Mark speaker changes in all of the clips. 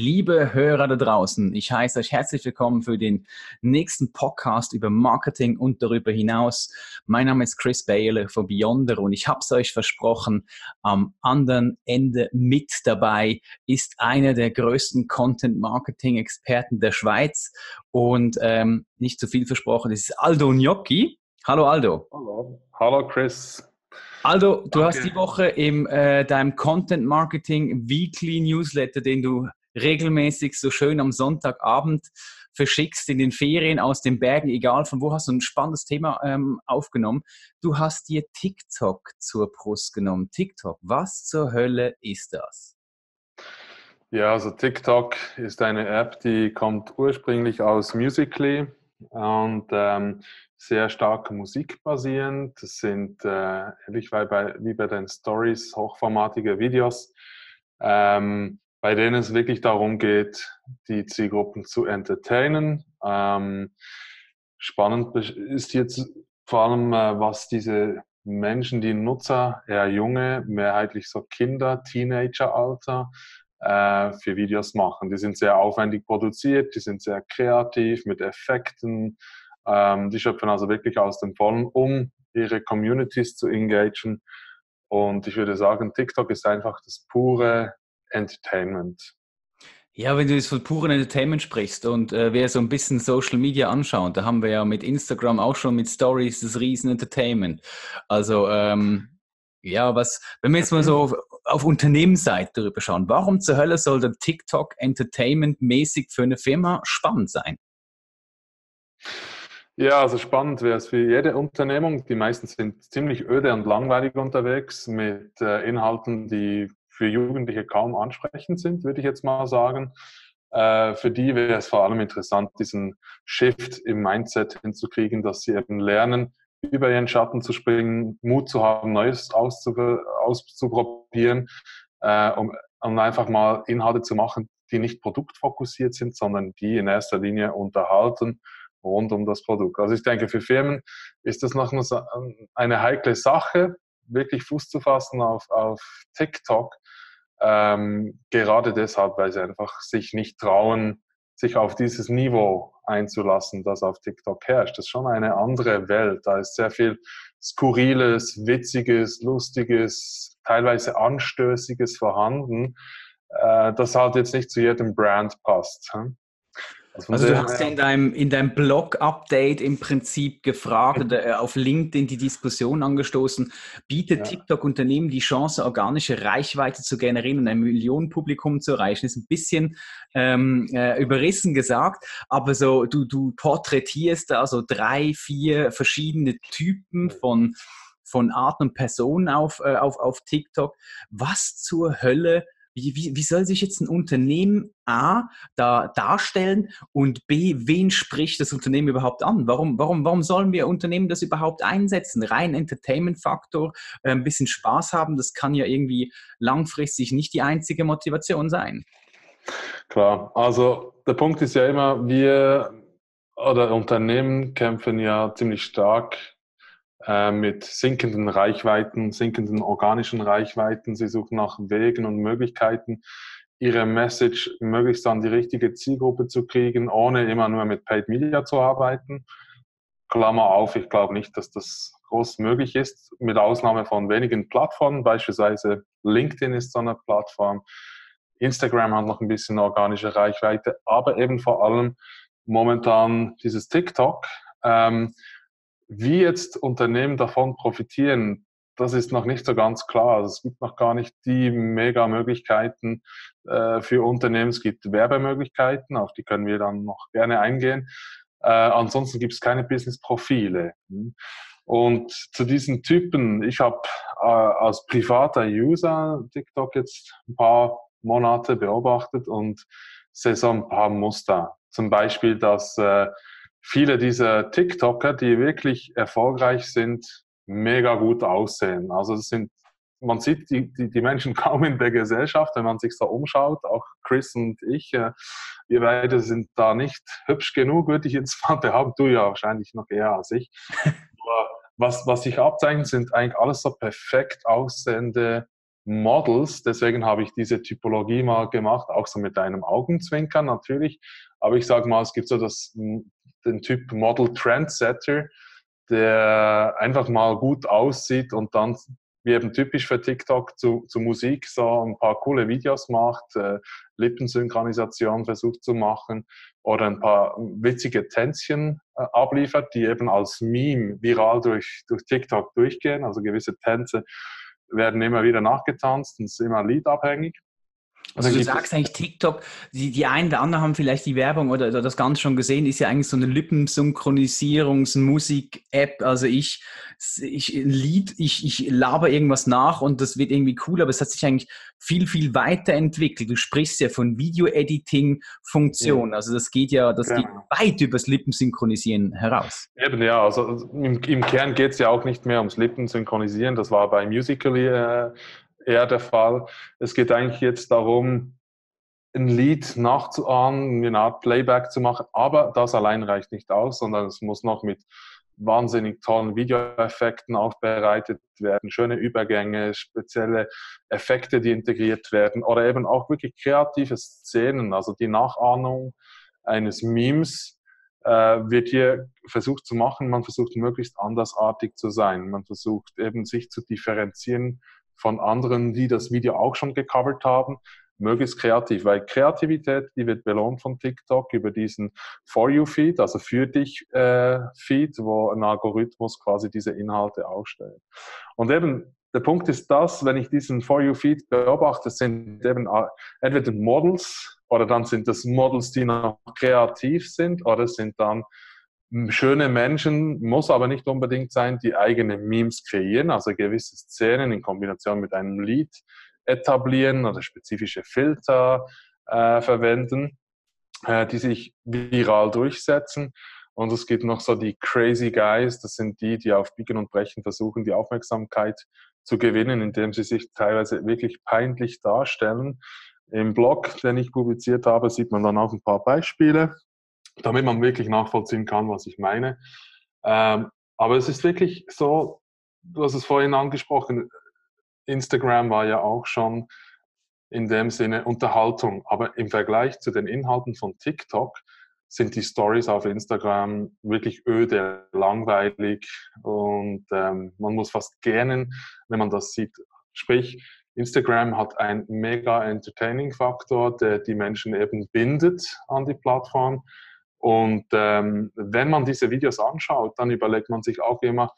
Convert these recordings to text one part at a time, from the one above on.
Speaker 1: Liebe Hörer da draußen, ich heiße euch herzlich willkommen für den nächsten Podcast über Marketing und darüber hinaus. Mein Name ist Chris Baylor von Beyonder und ich habe es euch versprochen, am anderen Ende mit dabei ist einer der größten Content-Marketing-Experten der Schweiz und ähm, nicht zu viel versprochen, das ist Aldo Gnocchi. Hallo Aldo.
Speaker 2: Hallo. Hallo Chris.
Speaker 1: Aldo, du Danke. hast die Woche in äh, deinem Content Marketing Weekly Newsletter, den du regelmäßig so schön am Sonntagabend verschickst in den Ferien aus den Bergen, egal von wo, hast du ein spannendes Thema ähm, aufgenommen. Du hast dir TikTok zur Brust genommen. TikTok, was zur Hölle ist das?
Speaker 2: Ja, also TikTok ist eine App, die kommt ursprünglich aus Musically und ähm, sehr stark musikbasierend. Das sind äh, ähnlich wie bei, wie bei den Stories hochformatige Videos. Ähm, bei denen es wirklich darum geht, die Zielgruppen zu entertainen. Ähm, spannend ist jetzt vor allem, äh, was diese Menschen, die Nutzer, eher junge, mehrheitlich so Kinder, Teenageralter, äh, für Videos machen. Die sind sehr aufwendig produziert, die sind sehr kreativ mit Effekten. Ähm, die schöpfen also wirklich aus dem Vollen, um ihre Communities zu engagen. Und ich würde sagen, TikTok ist einfach das pure Entertainment.
Speaker 1: Ja, wenn du jetzt von puren Entertainment sprichst und äh, wer so ein bisschen Social Media anschaut, da haben wir ja mit Instagram auch schon mit Stories das riesen Entertainment. Also ähm, ja, was, wenn wir jetzt mal so auf, auf Unternehmensseite darüber schauen, warum zur Hölle soll der TikTok Entertainment-mäßig für eine Firma spannend sein?
Speaker 2: Ja, also spannend wäre es für jede Unternehmung. Die meisten sind ziemlich öde und langweilig unterwegs mit äh, Inhalten, die für Jugendliche kaum ansprechend sind, würde ich jetzt mal sagen. Äh, für die wäre es vor allem interessant, diesen Shift im Mindset hinzukriegen, dass sie eben lernen, über ihren Schatten zu springen, Mut zu haben, Neues auszuprobieren, äh, um, um einfach mal Inhalte zu machen, die nicht produktfokussiert sind, sondern die in erster Linie unterhalten rund um das Produkt. Also ich denke, für Firmen ist das noch eine heikle Sache, wirklich Fuß zu fassen auf, auf TikTok. Ähm, gerade deshalb, weil sie einfach sich nicht trauen, sich auf dieses Niveau einzulassen, das auf TikTok herrscht. Das ist schon eine andere Welt. Da ist sehr viel Skurriles, Witziges, Lustiges, teilweise Anstößiges vorhanden, äh, das halt jetzt nicht zu jedem Brand passt. Hm?
Speaker 1: Also, also du hast ja in deinem, in deinem Blog-Update im Prinzip gefragt oder äh, auf LinkedIn die Diskussion angestoßen, bietet ja. TikTok Unternehmen die Chance, organische Reichweite zu generieren und ein Millionenpublikum zu erreichen? Ist ein bisschen ähm, äh, überrissen gesagt, aber so du, du porträtierst da so drei, vier verschiedene Typen von, von Arten und Personen auf, äh, auf, auf TikTok. Was zur Hölle wie, wie, wie soll sich jetzt ein Unternehmen A da darstellen und B, wen spricht das Unternehmen überhaupt an? Warum, warum, warum sollen wir Unternehmen das überhaupt einsetzen? Rein Entertainment-Faktor, äh, ein bisschen Spaß haben, das kann ja irgendwie langfristig nicht die einzige Motivation sein.
Speaker 2: Klar, also der Punkt ist ja immer, wir oder Unternehmen kämpfen ja ziemlich stark äh, mit sinkenden Reichweiten, sinkenden organischen Reichweiten. Sie suchen nach Wegen und Möglichkeiten, ihre Message möglichst an die richtige Zielgruppe zu kriegen, ohne immer nur mit Paid Media zu arbeiten. Klammer auf, ich glaube nicht, dass das groß möglich ist, mit Ausnahme von wenigen Plattformen, beispielsweise LinkedIn ist so eine Plattform, Instagram hat noch ein bisschen organische Reichweite, aber eben vor allem momentan dieses TikTok. Ähm, wie jetzt Unternehmen davon profitieren, das ist noch nicht so ganz klar. Also es gibt noch gar nicht die Mega-Möglichkeiten äh, für Unternehmen. Es gibt Werbemöglichkeiten, auf die können wir dann noch gerne eingehen. Äh, ansonsten gibt es keine Business-Profile. Und zu diesen Typen, ich habe äh, als privater User TikTok jetzt ein paar Monate beobachtet und sehe so ein paar Muster. Zum Beispiel, dass äh, viele dieser TikToker, die wirklich erfolgreich sind, mega gut aussehen. Also es sind, man sieht die, die, die, Menschen kaum in der Gesellschaft, wenn man sich so umschaut. Auch Chris und ich, äh, wir beide sind da nicht hübsch genug, würde ich jetzt mal behaupten. Du ja wahrscheinlich noch eher als ich. Aber was, was sich abzeichnet, sind eigentlich alles so perfekt aussehende Models. Deswegen habe ich diese Typologie mal gemacht, auch so mit einem Augenzwinkern natürlich. Aber ich sage mal, es gibt so das, den Typ Model Trendsetter, der einfach mal gut aussieht und dann wie eben typisch für TikTok zu, zu Musik so ein paar coole Videos macht, äh, Lippensynchronisation versucht zu machen oder ein paar witzige Tänzchen äh, abliefert, die eben als Meme viral durch, durch TikTok durchgehen. Also gewisse Tänze werden immer wieder nachgetanzt und sind immer liedabhängig.
Speaker 1: Also du sagst eigentlich TikTok, die, die einen oder anderen haben vielleicht die Werbung oder, oder das Ganze schon gesehen, ist ja eigentlich so eine Lippensynchronisierungs-Musik-App. Also ich, ich Lied, ich, ich laber irgendwas nach und das wird irgendwie cool, aber es hat sich eigentlich viel, viel weiterentwickelt. Du sprichst ja von Video-Editing-Funktion. Ja. Also das geht ja, das ja. geht weit übers Lippensynchronisieren heraus.
Speaker 2: Eben ja, also im, im Kern geht es ja auch nicht mehr ums Lippensynchronisieren. Das war bei Musical.ly äh, eher der Fall. Es geht eigentlich jetzt darum, ein Lied nachzuahmen, eine Art Playback zu machen, aber das allein reicht nicht aus, sondern es muss noch mit wahnsinnig tollen Videoeffekten aufbereitet werden, schöne Übergänge, spezielle Effekte, die integriert werden oder eben auch wirklich kreative Szenen, also die Nachahmung eines Memes äh, wird hier versucht zu machen. Man versucht möglichst andersartig zu sein. Man versucht eben sich zu differenzieren von anderen, die das Video auch schon gecovert haben, möglichst kreativ, weil Kreativität, die wird belohnt von TikTok über diesen For You Feed, also für dich äh, Feed, wo ein Algorithmus quasi diese Inhalte ausstellt. Und eben der Punkt ist das, wenn ich diesen For You Feed beobachte, sind eben entweder Models oder dann sind das Models, die noch kreativ sind oder sind dann schöne Menschen, muss aber nicht unbedingt sein, die eigene Memes kreieren, also gewisse Szenen in Kombination mit einem Lied etablieren oder spezifische Filter äh, verwenden, äh, die sich viral durchsetzen. Und es gibt noch so die Crazy Guys, das sind die, die auf Biegen und Brechen versuchen, die Aufmerksamkeit zu gewinnen, indem sie sich teilweise wirklich peinlich darstellen. Im Blog, den ich publiziert habe, sieht man dann auch ein paar Beispiele damit man wirklich nachvollziehen kann, was ich meine. Ähm, aber es ist wirklich so, du hast es vorhin angesprochen, Instagram war ja auch schon in dem Sinne Unterhaltung. Aber im Vergleich zu den Inhalten von TikTok sind die Stories auf Instagram wirklich öde, langweilig und ähm, man muss fast gähnen, wenn man das sieht. Sprich, Instagram hat einen mega entertaining Faktor, der die Menschen eben bindet an die Plattform. Und ähm, wenn man diese Videos anschaut, dann überlegt man sich auch immer,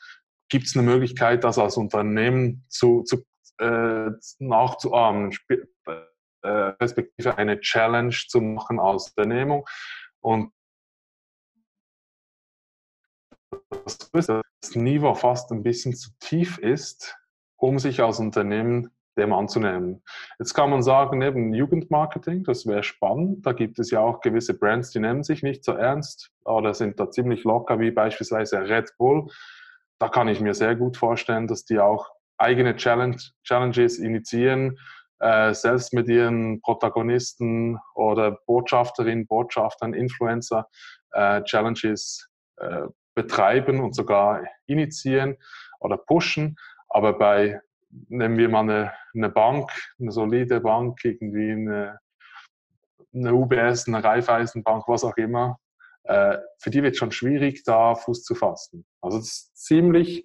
Speaker 2: gibt es eine Möglichkeit, das als Unternehmen zu, zu, äh, nachzuahmen, äh, respektive eine Challenge zu machen als Unternehmung. Und das Niveau fast ein bisschen zu tief ist, um sich als Unternehmen dem anzunehmen. Jetzt kann man sagen, eben Jugendmarketing, das wäre spannend. Da gibt es ja auch gewisse Brands, die nehmen sich nicht so ernst oder sind da ziemlich locker, wie beispielsweise Red Bull. Da kann ich mir sehr gut vorstellen, dass die auch eigene Challenge, Challenges initiieren, äh, selbst mit ihren Protagonisten oder Botschafterinnen, Botschaftern, Influencer äh, Challenges äh, betreiben und sogar initiieren oder pushen. Aber bei nehmen wir mal eine, eine Bank, eine solide Bank, irgendwie eine, eine UBS, eine Raiffeisenbank, was auch immer, äh, für die wird es schon schwierig, da Fuß zu fassen. Also es ist ziemlich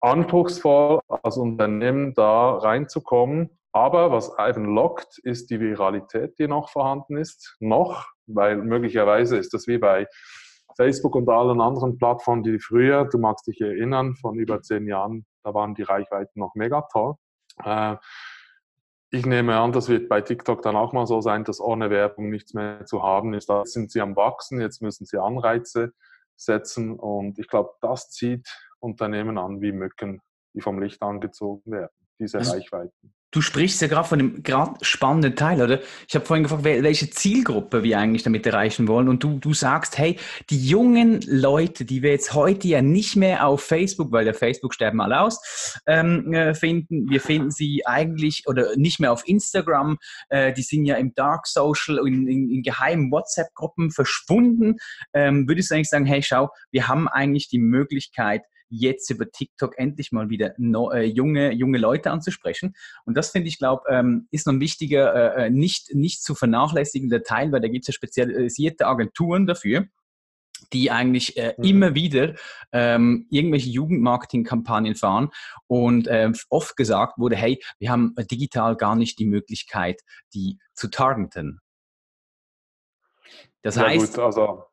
Speaker 2: anspruchsvoll als Unternehmen da reinzukommen. Aber was eben lockt, ist die Viralität, die noch vorhanden ist. Noch, weil möglicherweise ist das wie bei Facebook und allen anderen Plattformen, die früher, du magst dich erinnern, von über zehn Jahren da waren die Reichweiten noch mega toll. Äh, ich nehme an, das wird bei TikTok dann auch mal so sein, dass ohne Werbung nichts mehr zu haben ist. Da sind sie am Wachsen, jetzt müssen sie Anreize setzen und ich glaube, das zieht Unternehmen an wie Mücken, die vom Licht angezogen werden, diese also, Reichweiten.
Speaker 1: Du sprichst ja gerade von einem gerade spannenden Teil, oder? Ich habe vorhin gefragt, welche Zielgruppe wir eigentlich damit erreichen wollen. Und du, du sagst, hey, die jungen Leute, die wir jetzt heute ja nicht mehr auf Facebook, weil der Facebook sterben alle aus, ähm, äh, finden, wir finden sie eigentlich oder nicht mehr auf Instagram. Äh, die sind ja im Dark Social, in, in, in geheimen WhatsApp-Gruppen verschwunden. Ähm, würdest du eigentlich sagen, hey, schau, wir haben eigentlich die Möglichkeit, jetzt über TikTok endlich mal wieder no, äh, junge, junge Leute anzusprechen. Und das finde ich, glaube ähm, ist noch ein wichtiger, äh, äh, nicht, nicht zu vernachlässigender Teil, weil da gibt es ja spezialisierte Agenturen dafür die eigentlich äh, mhm. immer wieder ähm, irgendwelche Jugendmarketing-Kampagnen fahren und äh, oft gesagt wurde, hey, wir haben digital gar nicht die Möglichkeit, die zu targeten. Das ja, heißt, gut, also,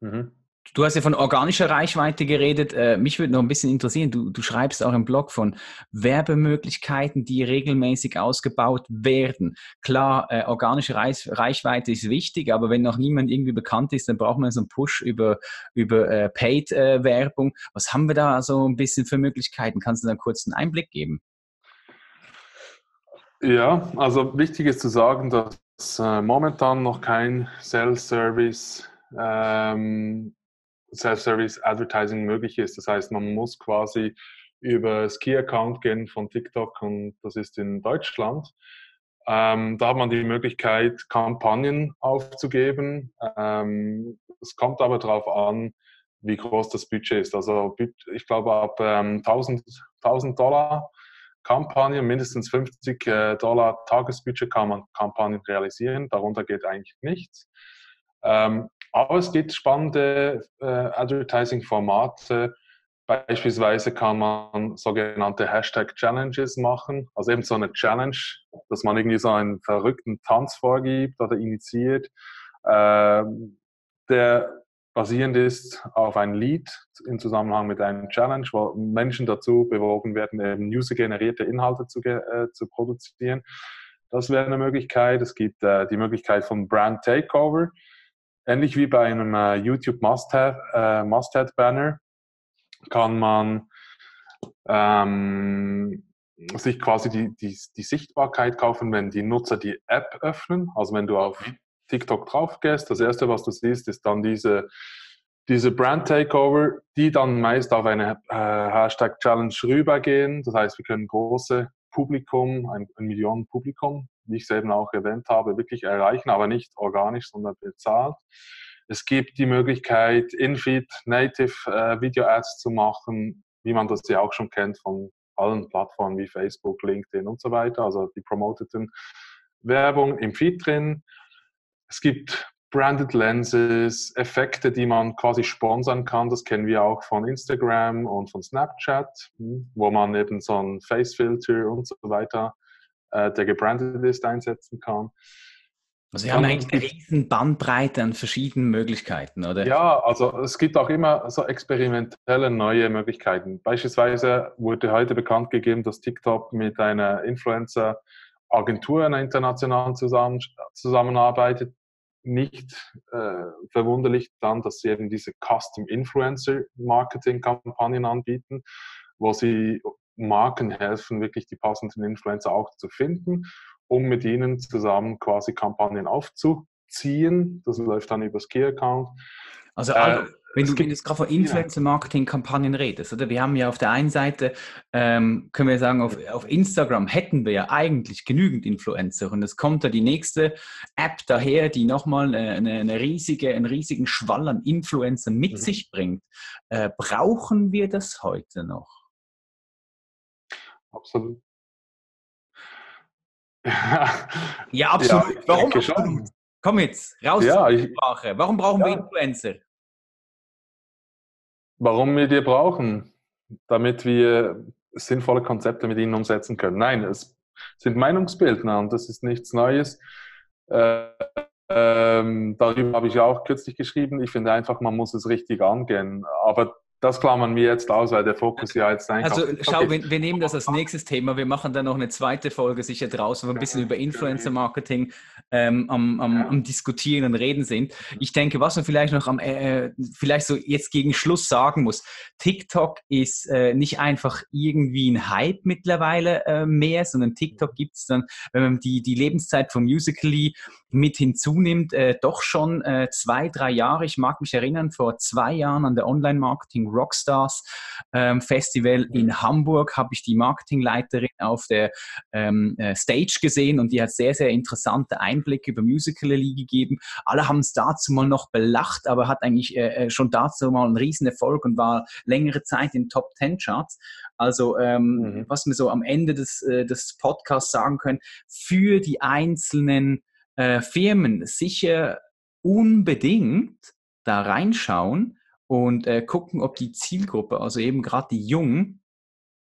Speaker 1: mhm. Du hast ja von organischer Reichweite geredet. Äh, mich würde noch ein bisschen interessieren, du, du schreibst auch im Blog von Werbemöglichkeiten, die regelmäßig ausgebaut werden. Klar, äh, organische Reich, Reichweite ist wichtig, aber wenn noch niemand irgendwie bekannt ist, dann braucht man so einen Push über, über äh, Paid-Werbung. Was haben wir da so ein bisschen für Möglichkeiten? Kannst du da kurz einen Einblick geben?
Speaker 2: Ja, also wichtig ist zu sagen, dass momentan noch kein Sales-Service ähm, Self-Service Advertising möglich ist. Das heißt, man muss quasi über das Key-Account gehen von TikTok und das ist in Deutschland. Ähm, da hat man die Möglichkeit, Kampagnen aufzugeben. Ähm, es kommt aber darauf an, wie groß das Budget ist. Also ich glaube, ab ähm, 1000, 1000 Dollar Kampagne, mindestens 50 äh, Dollar Tagesbudget kann man Kampagnen realisieren. Darunter geht eigentlich nichts. Ähm, aber es gibt spannende äh, Advertising-Formate. Beispielsweise kann man sogenannte Hashtag-Challenges machen. Also eben so eine Challenge, dass man irgendwie so einen verrückten Tanz vorgibt oder initiiert, äh, der basierend ist auf ein Lied im Zusammenhang mit einem Challenge, wo Menschen dazu bewogen werden, eben user-generierte Inhalte zu, äh, zu produzieren. Das wäre eine Möglichkeit. Es gibt äh, die Möglichkeit von Brand Takeover ähnlich wie bei einem äh, YouTube Must-Have äh, Must Banner kann man ähm, sich quasi die, die, die, Sichtbarkeit kaufen, wenn die Nutzer die App öffnen. Also wenn du auf TikTok drauf gehst, das erste, was du siehst, ist dann diese, diese Brand Takeover, die dann meist auf eine äh, Hashtag Challenge rübergehen. Das heißt, wir können große Publikum, ein, ein Millionen Publikum wie ich es eben auch erwähnt habe, wirklich erreichen, aber nicht organisch, sondern bezahlt. Es gibt die Möglichkeit, In-Feed Native äh, Video Ads zu machen, wie man das ja auch schon kennt von allen Plattformen wie Facebook, LinkedIn und so weiter, also die promoteten Werbung im Feed drin. Es gibt Branded Lenses, Effekte, die man quasi sponsern kann. Das kennen wir auch von Instagram und von Snapchat, hm, wo man eben so ein Face-Filter und so weiter äh, der gebrandet ist, einsetzen kann.
Speaker 1: Also wir haben eigentlich eine riesen Bandbreite an verschiedenen Möglichkeiten, oder?
Speaker 2: Ja, also es gibt auch immer so experimentelle neue Möglichkeiten. Beispielsweise wurde heute bekannt gegeben, dass TikTok mit einer Influencer-Agentur, einer internationalen zusammen, zusammenarbeitet. Nicht äh, verwunderlich dann, dass sie eben diese Custom Influencer Marketing Kampagnen anbieten, wo sie Marken helfen, wirklich die passenden Influencer auch zu finden, um mit ihnen zusammen quasi Kampagnen aufzuziehen. Das läuft dann übers Key-Account.
Speaker 1: Also, äh, wenn du, jetzt gerade von Influencer-Marketing-Kampagnen redest, oder? Wir haben ja auf der einen Seite, ähm, können wir sagen, auf, auf Instagram hätten wir ja eigentlich genügend Influencer und es kommt da die nächste App daher, die nochmal eine, eine riesige, einen riesigen Schwall an Influencern mit mhm. sich bringt. Äh, brauchen wir das heute noch?
Speaker 2: absolut.
Speaker 1: ja, absolut. Ja, Warum absolut? Komm jetzt, raus
Speaker 2: ja, ich,
Speaker 1: Sprache. Warum brauchen ja. wir Influencer?
Speaker 2: Warum wir die brauchen? Damit wir sinnvolle Konzepte mit ihnen umsetzen können. Nein, es sind Meinungsbildner und das ist nichts Neues. Äh, ähm, darüber habe ich auch kürzlich geschrieben. Ich finde einfach, man muss es richtig angehen. Aber das klammern wir jetzt aus, weil der Fokus ja jetzt
Speaker 1: eigentlich. Also schau, okay. wir, wir, nehmen das als nächstes Thema. Wir machen dann noch eine zweite Folge sicher draußen, wo wir ein bisschen über Influencer-Marketing ähm, am, am, am, Diskutieren und Reden sind. Ich denke, was man vielleicht noch am, äh, äh, vielleicht so jetzt gegen Schluss sagen muss, TikTok ist äh, nicht einfach irgendwie ein Hype mittlerweile äh, mehr, sondern TikTok gibt es dann, wenn man die, die Lebenszeit von Musically mit hinzunimmt, äh, doch schon äh, zwei, drei Jahre. Ich mag mich erinnern, vor zwei Jahren an der Online-Marketing Rockstars ähm, Festival in Hamburg habe ich die Marketingleiterin auf der ähm, äh, Stage gesehen und die hat sehr, sehr interessante Einblicke über Musical.ly gegeben. Alle haben es dazu mal noch belacht, aber hat eigentlich äh, äh, schon dazu mal einen riesen Erfolg und war längere Zeit in Top 10 Charts. Also ähm, mhm. was wir so am Ende des, äh, des Podcasts sagen können, für die einzelnen äh, Firmen sicher unbedingt da reinschauen und äh, gucken, ob die Zielgruppe, also eben gerade die Jungen,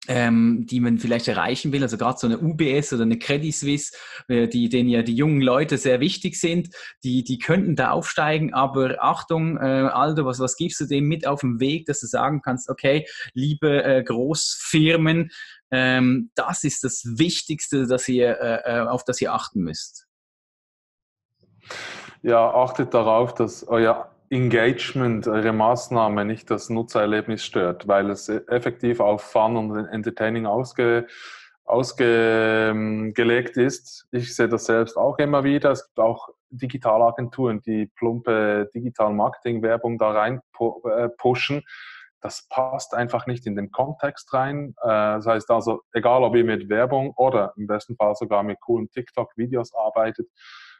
Speaker 1: ähm, die man vielleicht erreichen will, also gerade so eine UBS oder eine Credit Suisse, äh, die, denen ja die jungen Leute sehr wichtig sind, die, die könnten da aufsteigen, aber Achtung, äh, Aldo, was, was gibst du dem mit auf den Weg, dass du sagen kannst, okay, liebe äh, Großfirmen, ähm, das ist das Wichtigste, dass ihr, äh, äh auf das ihr achten müsst.
Speaker 2: Ja, achtet darauf, dass euer Engagement, eure Maßnahme nicht das Nutzererlebnis stört, weil es effektiv auf Fun und Entertaining ausge, ausgelegt ist. Ich sehe das selbst auch immer wieder. Es gibt auch Digitalagenturen, die plumpe Digital-Marketing-Werbung da rein äh, pushen. Das passt einfach nicht in den Kontext rein. Äh, das heißt also, egal ob ihr mit Werbung oder im besten Fall sogar mit coolen TikTok-Videos arbeitet,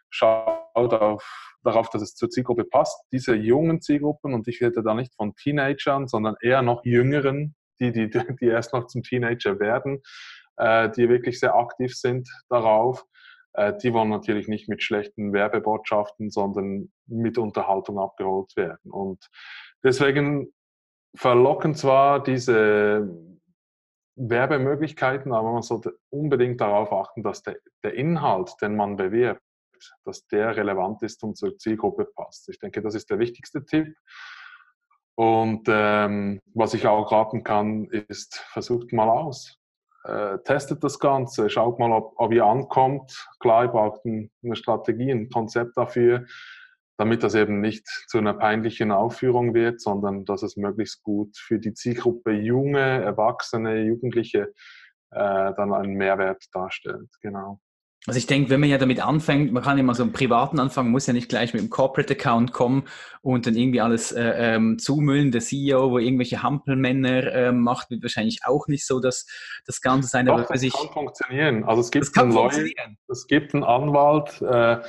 Speaker 2: schaut auf, darauf, dass es zur Zielgruppe passt. Diese jungen Zielgruppen, und ich rede da nicht von Teenagern, sondern eher noch jüngeren, die, die, die erst noch zum Teenager werden, äh, die wirklich sehr aktiv sind darauf. Äh, die wollen natürlich nicht mit schlechten Werbebotschaften, sondern mit Unterhaltung abgeholt werden. Und deswegen verlocken zwar diese Werbemöglichkeiten, aber man sollte unbedingt darauf achten, dass der, der Inhalt, den man bewirbt, dass der relevant ist und zur Zielgruppe passt. Ich denke, das ist der wichtigste Tipp. Und ähm, was ich auch raten kann, ist, versucht mal aus. Äh, testet das Ganze, schaut mal, ob, ob ihr ankommt. Klar, ihr braucht ein, eine Strategie, ein Konzept dafür, damit das eben nicht zu einer peinlichen Aufführung wird, sondern dass es möglichst gut für die Zielgruppe junge, Erwachsene, Jugendliche äh, dann einen Mehrwert darstellt. Genau.
Speaker 1: Also ich denke, wenn man ja damit anfängt, man kann immer so einen privaten anfangen, muss ja nicht gleich mit dem Corporate Account kommen und dann irgendwie alles äh, ähm, zumüllen. Der CEO, wo irgendwelche Hampelmänner äh, macht, wird wahrscheinlich auch nicht so das, das Ganze sein.
Speaker 2: Doch, das kann funktionieren. Also es gibt, einen Leute, es gibt einen Anwalt, äh,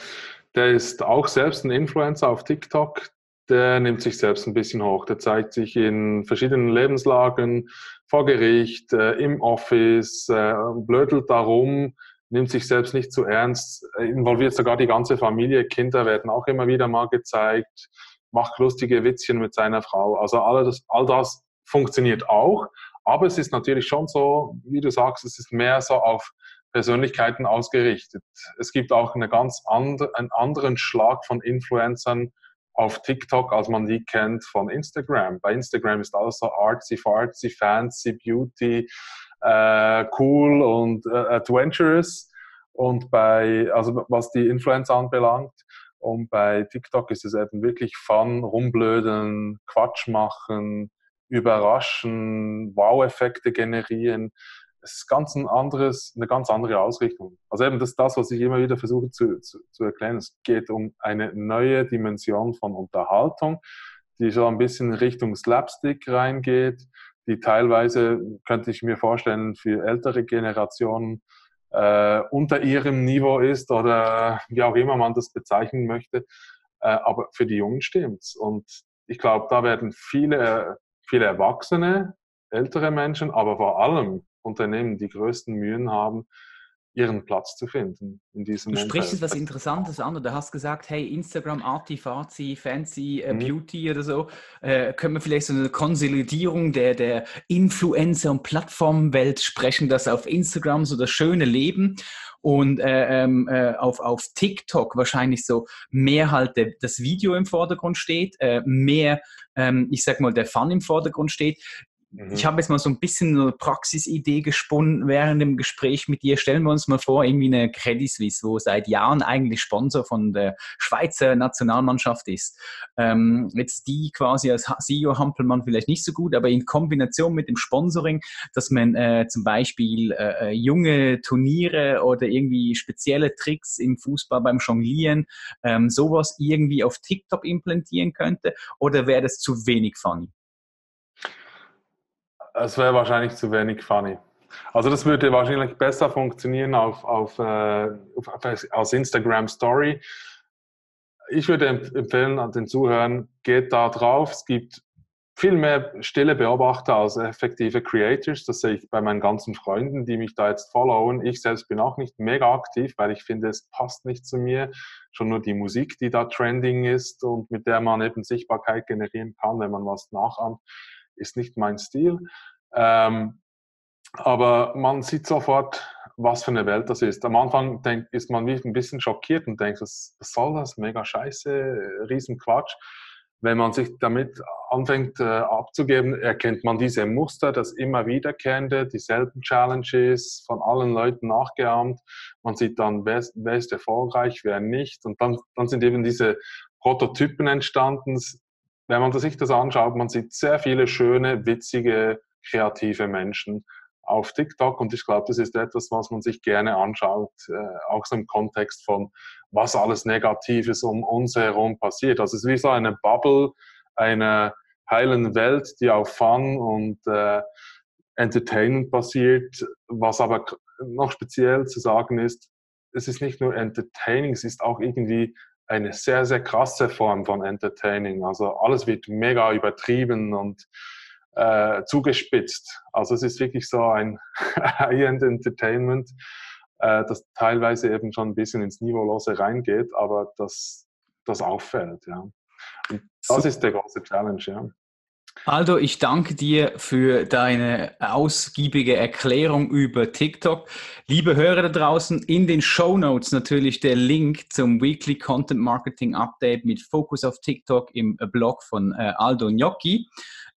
Speaker 2: der ist auch selbst ein Influencer auf TikTok, der nimmt sich selbst ein bisschen hoch. Der zeigt sich in verschiedenen Lebenslagen, vor Gericht, äh, im Office, äh, blödelt darum, nimmt sich selbst nicht zu ernst, involviert sogar die ganze Familie, Kinder werden auch immer wieder mal gezeigt, macht lustige Witzchen mit seiner Frau. Also all das, all das funktioniert auch, aber es ist natürlich schon so, wie du sagst, es ist mehr so auf Persönlichkeiten ausgerichtet. Es gibt auch eine ganz andre, einen anderen Schlag von Influencern auf TikTok, als man die kennt von Instagram. Bei Instagram ist alles so artsy, fartsy, fancy, beauty, äh, cool und äh, adventurous. Und bei, also was die Influencer anbelangt, und bei TikTok ist es eben wirklich Fun, rumblöden, Quatsch machen, überraschen, Wow-Effekte generieren. Es ist ganz ein anderes, eine ganz andere Ausrichtung. Also eben das das, was ich immer wieder versuche zu, zu, zu erklären. Es geht um eine neue Dimension von Unterhaltung, die so ein bisschen Richtung Slapstick reingeht, die teilweise, könnte ich mir vorstellen, für ältere Generationen äh, unter ihrem Niveau ist oder wie auch immer man das bezeichnen möchte. Äh, aber für die Jungen stimmt's. Und ich glaube, da werden viele, viele Erwachsene, ältere Menschen, aber vor allem Unternehmen die größten Mühen haben, ihren Platz zu finden in diesem
Speaker 1: Du sprichst etwas Interessantes an oder? Hast gesagt, hey, Instagram, Arty, Fazi, Fancy, äh, mhm. Beauty oder so, äh, können wir vielleicht so eine Konsolidierung der, der Influencer- und Plattformwelt sprechen, dass auf Instagram so das schöne Leben und äh, ähm, äh, auf, auf TikTok wahrscheinlich so mehr halt der, das Video im Vordergrund steht, äh, mehr, ähm, ich sag mal, der Fun im Vordergrund steht Mhm. Ich habe jetzt mal so ein bisschen eine Praxisidee gesponnen während dem Gespräch mit dir. Stellen wir uns mal vor, irgendwie eine Credit Suisse, wo seit Jahren eigentlich Sponsor von der Schweizer Nationalmannschaft ist. Ähm, jetzt die quasi als CEO Hampelmann vielleicht nicht so gut, aber in Kombination mit dem Sponsoring, dass man äh, zum Beispiel äh, äh junge Turniere oder irgendwie spezielle Tricks im Fußball beim Jonglieren, ähm, sowas irgendwie auf TikTok implementieren könnte? Oder wäre das zu wenig funny?
Speaker 2: Es wäre wahrscheinlich zu wenig funny. Also das würde wahrscheinlich besser funktionieren auf, auf, äh, als Instagram Story. Ich würde empfehlen an den Zuhörern, geht da drauf. Es gibt viel mehr stille Beobachter als effektive Creators. Das sehe ich bei meinen ganzen Freunden, die mich da jetzt followen. Ich selbst bin auch nicht mega aktiv, weil ich finde, es passt nicht zu mir. Schon nur die Musik, die da trending ist und mit der man eben Sichtbarkeit generieren kann, wenn man was nachahmt, ist nicht mein Stil. Ähm, aber man sieht sofort, was für eine Welt das ist. Am Anfang denk, ist man ein bisschen schockiert und denkt, was, was soll das? Mega scheiße, Riesenquatsch. Wenn man sich damit anfängt äh, abzugeben, erkennt man diese Muster, das immer wiederkehrende, dieselben Challenges von allen Leuten nachgeahmt. Man sieht dann, wer, wer ist erfolgreich, wer nicht. Und dann, dann sind eben diese Prototypen entstanden, wenn man sich das anschaut, man sieht sehr viele schöne, witzige, kreative Menschen auf TikTok und ich glaube, das ist etwas, was man sich gerne anschaut, äh, auch so im Kontext von, was alles Negatives um uns herum passiert. Also es ist wie so eine Bubble, eine heilen Welt, die auf Fun und äh, Entertainment basiert, was aber noch speziell zu sagen ist, es ist nicht nur entertaining, es ist auch irgendwie eine sehr, sehr krasse Form von Entertaining. Also alles wird mega übertrieben und äh, zugespitzt. Also es ist wirklich so ein High-End Entertainment, äh, das teilweise eben schon ein bisschen ins Niveaulose reingeht, aber das, das auffällt. Ja. Und das ist der große Challenge. Ja.
Speaker 1: Aldo, ich danke dir für deine ausgiebige Erklärung über TikTok. Liebe Hörer da draußen, in den Show Notes natürlich der Link zum Weekly Content Marketing Update mit Fokus auf TikTok im Blog von äh, Aldo Gnocchi.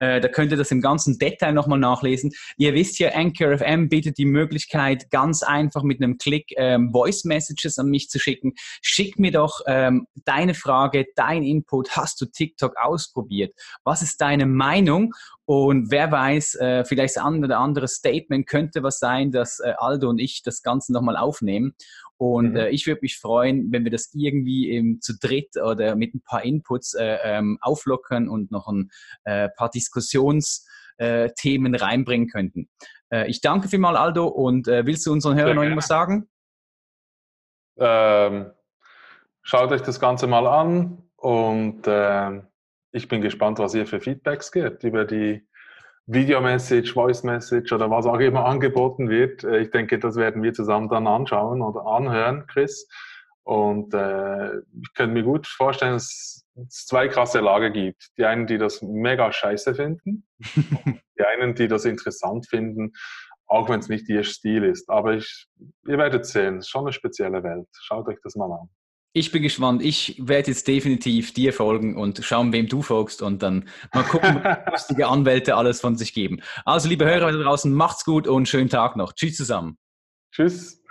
Speaker 1: Äh, da könnt ihr das im ganzen Detail nochmal nachlesen. Ihr wisst ja, Anchor FM bietet die Möglichkeit, ganz einfach mit einem Klick ähm, Voice Messages an mich zu schicken. Schick mir doch ähm, deine Frage, dein Input. Hast du TikTok ausprobiert? Was ist deine Meinung? Und wer weiß, äh, vielleicht ein oder andere Statement könnte was sein, dass äh, Aldo und ich das Ganze nochmal aufnehmen. Und mhm. äh, ich würde mich freuen, wenn wir das irgendwie eben zu dritt oder mit ein paar Inputs äh, ähm, auflockern und noch ein äh, paar Diskussionsthemen äh, reinbringen könnten. Äh, ich danke vielmals, Aldo, und äh, willst du unseren Hörern noch irgendwas sagen?
Speaker 2: Ähm, schaut euch das Ganze mal an und ähm, ich bin gespannt, was ihr für Feedbacks gibt über die Video-Message, Voice-Message oder was auch immer angeboten wird. Äh, ich denke, das werden wir zusammen dann anschauen oder anhören, Chris. Und äh, ich könnte mir gut vorstellen, dass es zwei krasse Lager gibt. Die einen, die das mega scheiße finden, die einen, die das interessant finden, auch wenn es nicht ihr Stil ist. Aber ich, ihr werdet sehen, es ist schon eine spezielle Welt. Schaut euch das mal an.
Speaker 1: Ich bin gespannt. Ich werde jetzt definitiv dir folgen und schauen, wem du folgst und dann mal gucken, was lustige Anwälte alles von sich geben. Also, liebe Hörer da draußen, macht's gut und schönen Tag noch. Tschüss zusammen.
Speaker 2: Tschüss.